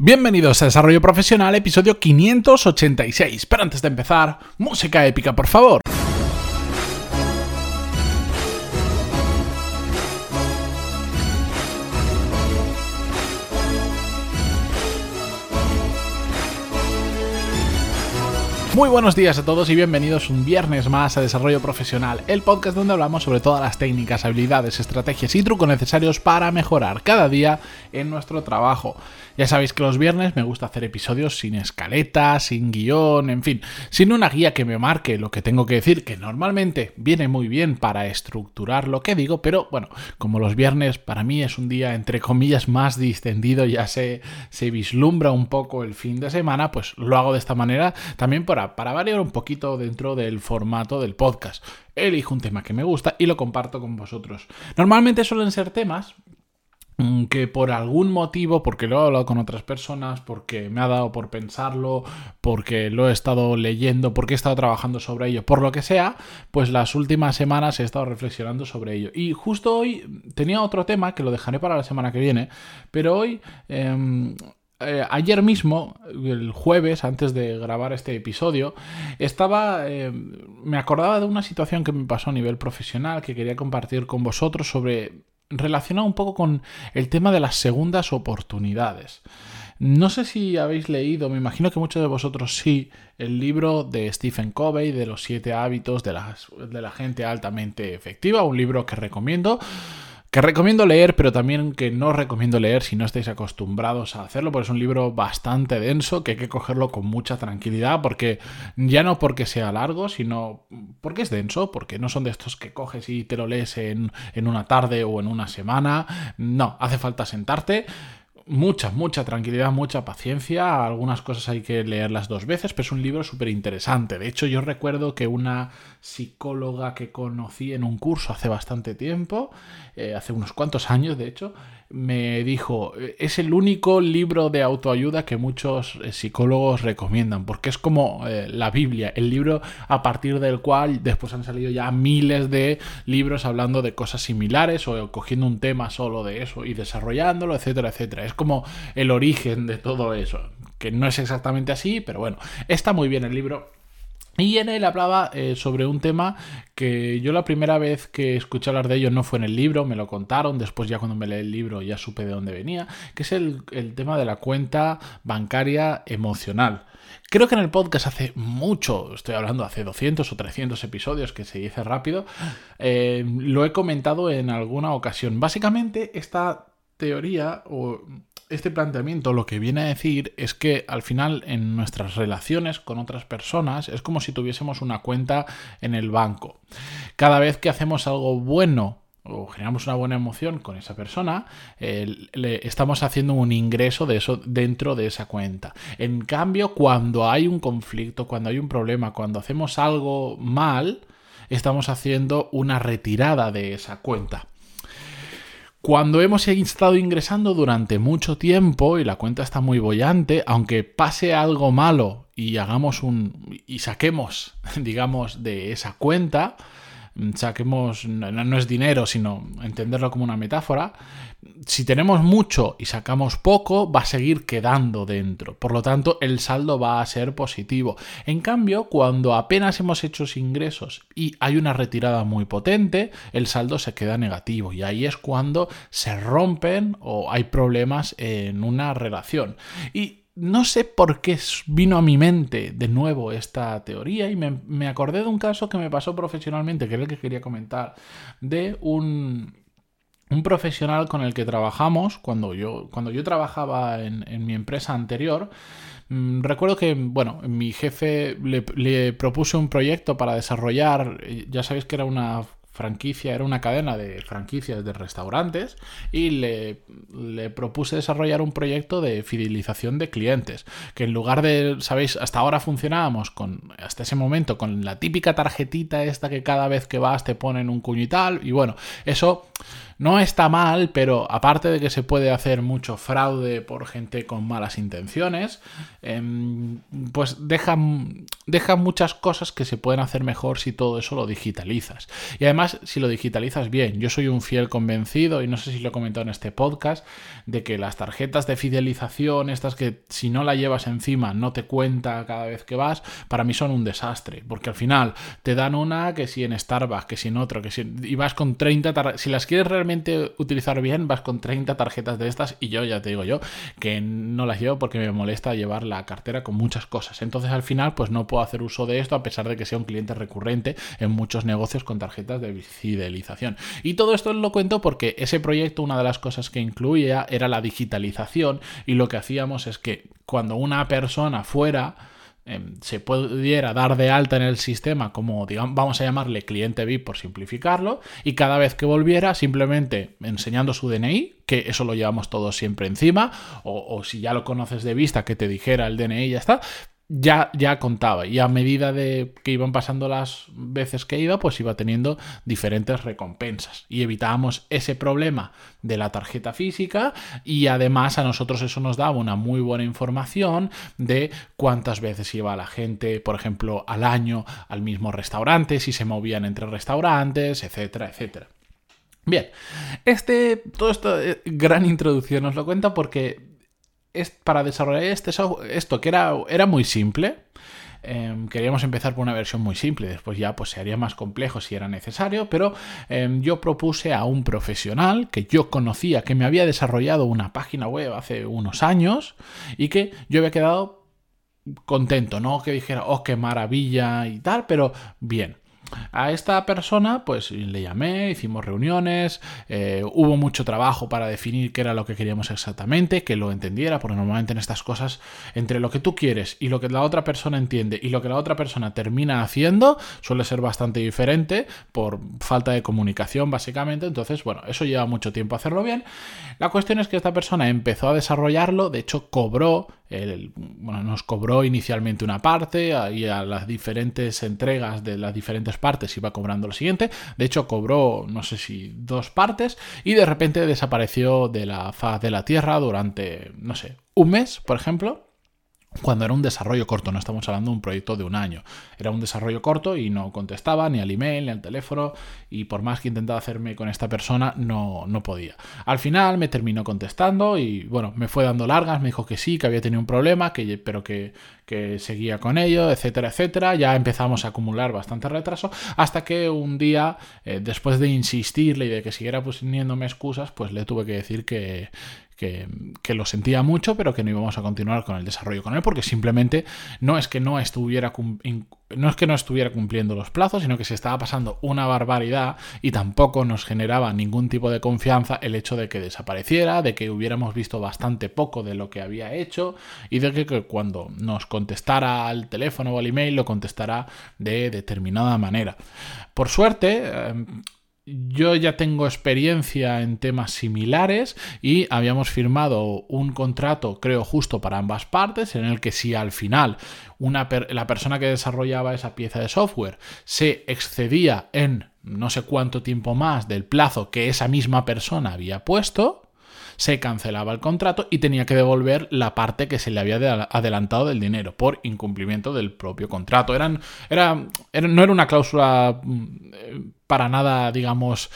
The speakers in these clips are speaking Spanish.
Bienvenidos a Desarrollo Profesional, episodio 586. Pero antes de empezar, música épica, por favor. Muy buenos días a todos y bienvenidos un viernes más a Desarrollo Profesional, el podcast donde hablamos sobre todas las técnicas, habilidades, estrategias y trucos necesarios para mejorar cada día en nuestro trabajo. Ya sabéis que los viernes me gusta hacer episodios sin escaleta, sin guion, en fin, sin una guía que me marque lo que tengo que decir, que normalmente viene muy bien para estructurar lo que digo, pero bueno, como los viernes para mí es un día entre comillas más distendido, ya se, se vislumbra un poco el fin de semana, pues lo hago de esta manera también para, para variar un poquito dentro del formato del podcast elijo un tema que me gusta y lo comparto con vosotros. Normalmente suelen ser temas Mm, que por algún motivo, porque lo he hablado con otras personas, porque me ha dado por pensarlo, porque lo he estado leyendo, porque he estado trabajando sobre ello, por lo que sea, pues las últimas semanas he estado reflexionando sobre ello. Y justo hoy tenía otro tema que lo dejaré para la semana que viene, pero hoy... Em, eh, ayer mismo, el jueves, antes de grabar este episodio, estaba. Em, me acordaba de una situación que me pasó a nivel profesional que quería compartir con vosotros sobre relacionado un poco con el tema de las segundas oportunidades. No sé si habéis leído, me imagino que muchos de vosotros sí, el libro de Stephen Covey de los siete hábitos de de la gente altamente efectiva, un libro que recomiendo que recomiendo leer, pero también que no recomiendo leer si no estáis acostumbrados a hacerlo, porque es un libro bastante denso, que hay que cogerlo con mucha tranquilidad, porque ya no porque sea largo, sino porque es denso, porque no son de estos que coges y te lo lees en, en una tarde o en una semana. No, hace falta sentarte mucha, mucha tranquilidad, mucha paciencia. Algunas cosas hay que leerlas dos veces, pero es un libro súper interesante. De hecho, yo recuerdo que una psicóloga que conocí en un curso hace bastante tiempo, eh, hace unos cuantos años, de hecho, me dijo, es el único libro de autoayuda que muchos eh, psicólogos recomiendan, porque es como eh, la Biblia, el libro a partir del cual después han salido ya miles de libros hablando de cosas similares o cogiendo un tema solo de eso y desarrollándolo, etcétera, etcétera. Es como el origen de todo eso, que no es exactamente así, pero bueno, está muy bien el libro y en él hablaba eh, sobre un tema que yo la primera vez que escuché hablar de ello no fue en el libro, me lo contaron, después ya cuando me leí el libro ya supe de dónde venía, que es el, tema de la cuenta bancaria emocional. Creo que en el podcast hace mucho, estoy hablando hace 200 o 300 episodios, que se dice rápido, eh, lo he comentado en alguna ocasión. Básicamente esta teoría o este planteamiento lo que viene a decir es que al final en nuestras relaciones con otras personas es como si tuviésemos una cuenta en el banco. Cada vez que hacemos algo bueno o generamos una buena emoción con esa persona, le estamos haciendo un ingreso de eso dentro de esa cuenta. En cambio, cuando hay un conflicto, cuando hay un problema, cuando hacemos algo mal, estamos haciendo una retirada de esa cuenta. Cuando hemos estado ingresando durante mucho tiempo y la cuenta está muy bollante, aunque pase algo malo y hagamos un y saquemos, digamos, de esa cuenta, saquemos, no, es dinero, sino entenderlo como una metáfora, si tenemos mucho y sacamos poco, va a seguir quedando dentro. Por lo tanto, el saldo va a ser positivo. En cambio, cuando apenas hemos hecho ingresos y hay una retirada muy potente, el saldo se queda negativo. Y ahí es cuando se rompen o hay problemas en una relación. Y no sé por qué vino a mi mente de nuevo esta teoría y me, acordé de un caso que me pasó profesionalmente, que era el que quería comentar, de un, un profesional con el que trabajamos cuando yo, cuando yo trabajaba en, mi empresa anterior. Mm, recuerdo que, bueno, mi jefe le, le propuse un proyecto para desarrollar, eh, ya sabéis que era una franquicia, era una cadena de franquicias de restaurantes y le, le, propuse desarrollar un proyecto de fidelización de clientes, que en lugar de, sabéis, hasta ahora funcionábamos con, hasta ese momento, con la típica tarjetita esta que cada vez que vas te ponen un cuño y tal, y bueno, eso no está mal, pero aparte de que se puede hacer mucho fraude por gente con malas intenciones, em, pues deja, deja muchas cosas que se pueden hacer mejor si todo eso lo digitalizas. Y además más si lo digitalizas bien. Yo soy un fiel convencido, y no sé si lo he comentado en este podcast, de que las tarjetas de fidelización, estas que si no la llevas encima no te cuenta cada vez que vas, para mí son un desastre, porque al final te dan una que si en Starbucks, que si en otro, que si... y vas con 30 si las quieres realmente utilizar bien, vas con 30 tarjetas de estas y yo ya te digo yo que no las llevo porque me molesta llevar la cartera con muchas cosas. Entonces al final pues no puedo hacer uso de esto a pesar de que sea un cliente recurrente en muchos negocios con tarjetas de fidelización. Y todo esto lo cuento porque ese proyecto una de las cosas que incluía era la digitalización y lo que hacíamos es que cuando una persona fuera Em, se pudiera dar de alta en el sistema como, digamos, vamos a llamarle cliente VIP por simplificarlo, y cada vez que volviera simplemente enseñando su DNI, que eso lo llevamos todos siempre encima, o, o si ya lo conoces de vista, que te dijera el DNI y ya está, ya, ya contaba. Y a medida de que iban pasando las veces que iba, pues iba teniendo diferentes recompensas. Y evitábamos ese problema de la tarjeta física. Y además a nosotros eso nos daba una muy buena información de cuántas veces iba la gente, por ejemplo, al año al mismo restaurante, si se movían entre restaurantes, etcétera, etcétera. Bien, este, todo esto, eh, gran introducción os lo cuento porque para desarrollar este esto que era, era muy simple, em, queríamos empezar por una versión muy simple, después ya pues se haría más complejo si era necesario, pero em, yo propuse a un profesional que yo conocía, que me había desarrollado una página web hace unos años y que yo había quedado contento, no que dijera, oh, qué maravilla y tal, pero bien. A esta persona, pues le llamé, hicimos reuniones, eh, hubo mucho trabajo para definir qué era lo que queríamos exactamente, que lo entendiera, porque normalmente en estas cosas, entre lo que tú quieres y lo que la otra persona entiende y lo que la otra persona termina haciendo, suele ser bastante diferente por falta de comunicación, básicamente. Entonces, bueno, eso lleva mucho tiempo hacerlo bien. La cuestión es que esta persona empezó a desarrollarlo, de hecho, cobró bueno, nos cobró inicialmente una parte y a las diferentes entregas de las diferentes partes iba cobrando lo siguiente. De hecho, cobró, no sé si dos partes y de repente desapareció de la faz de la Tierra durante, no sé, un mes, por ejemplo cuando era un desarrollo corto, no estamos hablando de un proyecto de un año. Era un desarrollo corto y no contestaba ni al email ni al teléfono y por más que intentaba hacerme con esta persona no, no podía. Al final me terminó contestando y bueno, me fue dando largas, me dijo que sí, que había tenido un problema, que, pero que, que seguía con ello, etcétera, etcétera. Ya empezamos a acumular bastante retraso hasta que un día, eh, después de insistirle y de que siguiera poniéndome excusas, pues le tuve que decir que, que, lo sentía mucho, pero que no íbamos a continuar con el desarrollo con él, porque simplemente no es que no estuviera no es que no estuviera cumpliendo los plazos, sino que se estaba pasando una barbaridad y tampoco nos generaba ningún tipo de confianza el hecho de que desapareciera, de que hubiéramos visto bastante poco de lo que había hecho y de que, cuando nos contestara al teléfono o al email lo contestara de determinada manera. Por suerte, em, yo ya tengo experiencia en temas similares y habíamos firmado un contrato, creo, justo para ambas partes, en el que si al final una la persona que desarrollaba esa pieza de software se excedía en no sé cuánto tiempo más del plazo que esa misma persona había puesto, se cancelaba el contrato y tenía que devolver la parte que se le había adelantado del dinero por incumplimiento del propio contrato. Era, no era una cláusula mm, para nada, digamos,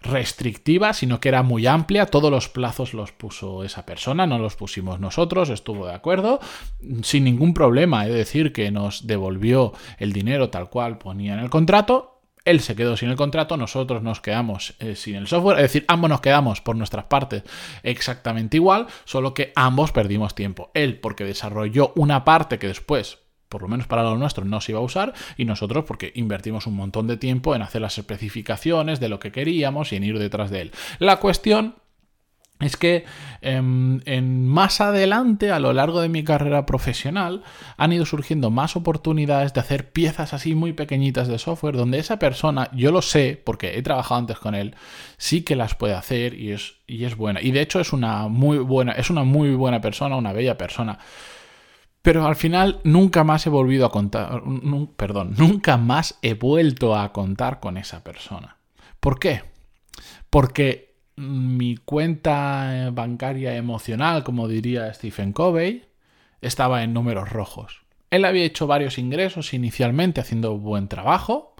restrictiva, sino que era muy amplia, todos los plazos los puso esa persona, no los pusimos nosotros, estuvo de acuerdo, sin ningún problema, es decir, que nos devolvió el dinero tal cual ponía en el contrato él se quedó sin el contrato, nosotros nos quedamos eh, sin el software, es decir, ambos nos quedamos por nuestras partes exactamente igual, solo que ambos perdimos tiempo. Él porque desarrolló una parte que después por lo menos para lo nuestro, no se iba a usar y nosotros porque invertimos un montón de tiempo en hacer las especificaciones de lo que queríamos y en ir detrás de él. La cuestión es que em, en, más adelante, a lo largo de mi carrera profesional, han ido surgiendo más oportunidades de hacer piezas así muy pequeñitas de software, donde esa persona, yo lo sé, porque he trabajado antes con él, sí que las puede hacer y es, y es buena. Y de hecho es una muy buena, es una muy buena persona, una bella persona. Pero al final nunca más he volvido a contar, perdón, nunca más he vuelto a contar con esa persona. ¿Por qué? Porque mi cuenta bancaria emocional, como diría Stephen Covey, estaba en números rojos. Él había hecho varios ingresos inicialmente haciendo buen trabajo,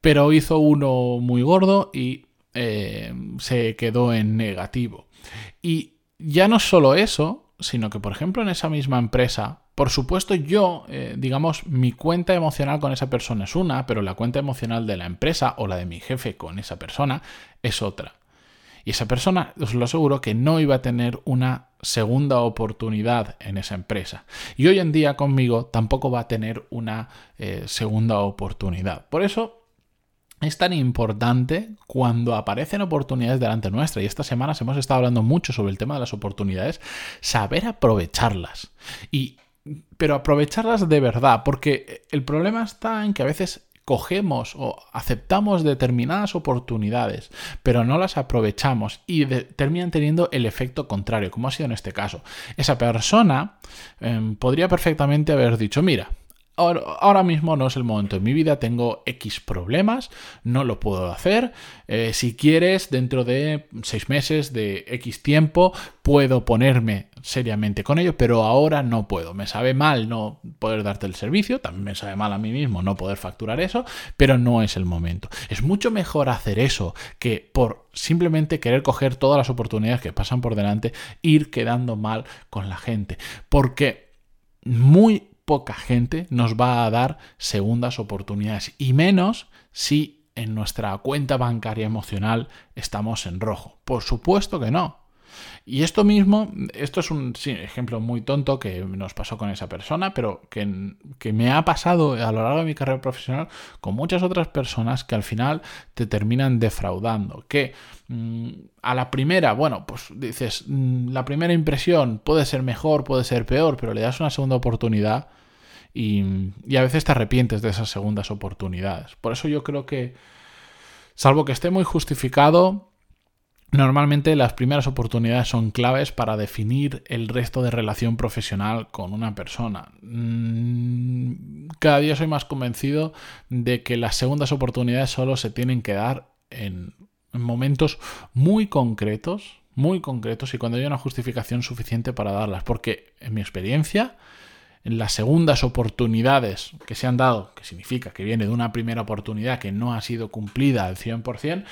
pero hizo uno muy gordo y eh, se quedó en negativo. Y ya no solo eso, sino que, por ejemplo, en esa misma empresa, por supuesto, yo, eh, digamos, mi cuenta emocional con esa persona es una, pero la cuenta emocional de la empresa o la de mi jefe con esa persona es otra. Y esa persona, os lo aseguro, que no iba a tener una segunda oportunidad en esa empresa. Y hoy en día conmigo tampoco va a tener una eh, segunda oportunidad. Por eso es tan importante cuando aparecen oportunidades delante nuestra, y estas semanas hemos estado hablando mucho sobre el tema de las oportunidades, saber aprovecharlas. Y, pero aprovecharlas de verdad, porque el problema está en que a veces cogemos o aceptamos determinadas oportunidades, pero no las aprovechamos y terminan teniendo el efecto contrario, como ha sido en este caso. Esa persona em, podría perfectamente haber dicho, mira, Ahora, mismo no es el momento en mi vida, tengo X problemas, no lo puedo hacer. Eh, si quieres, dentro de seis meses, de X tiempo, puedo ponerme seriamente con ello, pero ahora no puedo. Me sabe mal no poder darte el servicio, también me sabe mal a mí mismo no poder facturar eso, pero no es el momento. Es mucho mejor hacer eso que por simplemente querer coger todas las oportunidades que pasan por delante, ir quedando mal con la gente. Porque muy poca gente nos va a dar segundas oportunidades y menos si en nuestra cuenta bancaria emocional estamos en rojo. Por supuesto que no. Y esto mismo, esto es un ejemplo muy tonto que nos pasó con esa persona, pero que, que, me ha pasado a lo largo de mi carrera profesional con muchas otras personas que al final te terminan defraudando. Que mm, a la primera, bueno, pues dices, mm, la primera impresión puede ser mejor, puede ser peor, pero le das una segunda oportunidad y, y a veces te arrepientes de esas segundas oportunidades. Por eso yo creo que, salvo que esté muy justificado, Normalmente las primeras oportunidades son claves para definir el resto de relación profesional con una persona. Mm, cada día soy más convencido de que las segundas oportunidades solo se tienen que dar en momentos muy concretos, muy concretos y cuando hay una justificación suficiente para darlas. Porque en mi experiencia, en las segundas oportunidades que se han dado, que significa que viene de una primera oportunidad que no ha sido cumplida al 100%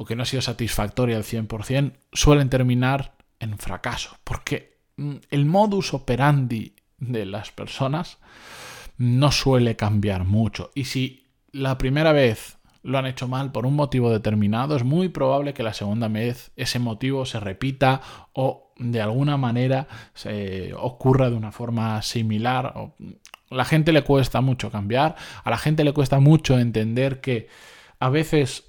o que no ha sido satisfactoria al 100%, suelen terminar en fracaso, porque mm, el modus operandi de las personas no suele cambiar mucho. Y si la primera vez lo han hecho mal por un motivo determinado, es muy probable que la segunda vez ese motivo se repita o de alguna manera se ocurra de una forma similar. A la gente le cuesta mucho cambiar, a la gente le cuesta mucho entender que a veces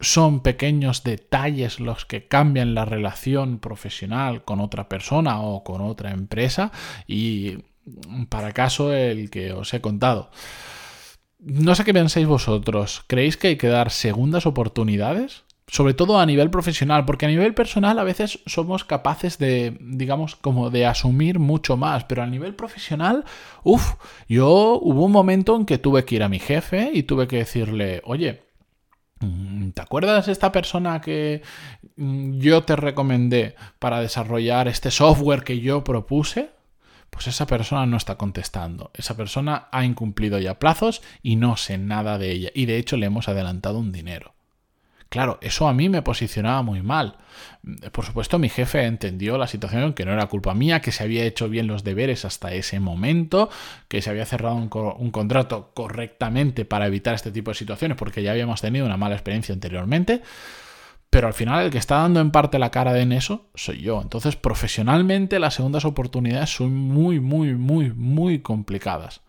son pequeños detalles los que cambian la relación profesional con otra persona o con otra empresa y para caso el que os he contado. No sé qué pensáis vosotros. ¿Creéis que hay que dar segundas oportunidades? Sobre todo a nivel profesional, porque a nivel personal a veces somos capaces de, digamos, como de asumir mucho más, pero a nivel profesional, uff, yo hubo un momento en que tuve que ir a mi jefe y tuve que decirle, oye, mm, ¿Te acuerdas de esta persona que mm, yo te recomendé para desarrollar este software que yo propuse? pues esa persona no está contestando. Esa persona ha incumplido ya plazos y no sé nada de ella. Y de hecho le hemos adelantado un dinero. Claro, eso a mí me posicionaba muy mal. Por supuesto, mi jefe entendió la situación, que no era culpa mía, que se había hecho bien los deberes hasta ese momento, que se había cerrado un, un, contrato correctamente para evitar este tipo de situaciones, porque ya habíamos tenido una mala experiencia anteriormente. Pero al final el que está dando en parte la cara de en eso soy yo. Entonces, profesionalmente las segundas oportunidades son muy, muy, muy, muy complicadas.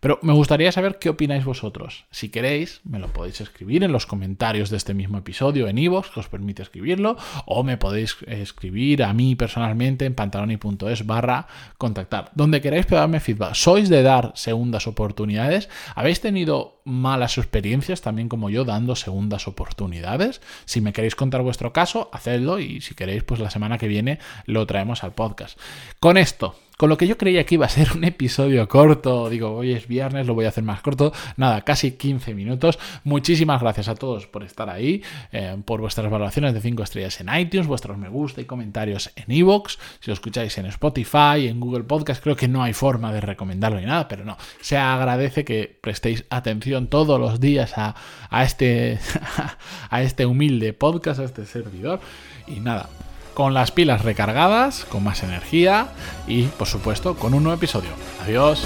Pero me gustaría saber qué opináis vosotros. Si queréis, me lo podéis escribir en los comentarios de este mismo episodio en iVoox, que os permite escribirlo, o me podéis escribir a mí personalmente en pantaloni.es barra contactar. Donde queráis darme feedback. ¿Sois de dar segundas oportunidades? ¿Habéis tenido malas experiencias también como yo dando segundas oportunidades? Si me queréis contar vuestro caso, hacedlo y si queréis, pues la semana que viene lo traemos al podcast. Con esto con lo que yo creía que iba a ser un episodio corto, digo, hoy es viernes, lo voy a hacer más corto, nada, casi 15 minutos. Muchísimas gracias a todos por estar ahí, eh, por vuestras valoraciones de 5 estrellas en iTunes, vuestros me gusta y comentarios en iVoox, si lo escucháis en Spotify, en Google Podcast, creo que no hay forma de recomendarlo ni nada, pero no, se agradece que prestéis atención todos los días a este, a este humilde podcast, a este servidor. Y nada, con las pilas recargadas, con más energía y por supuesto con un nuevo episodio. Adiós.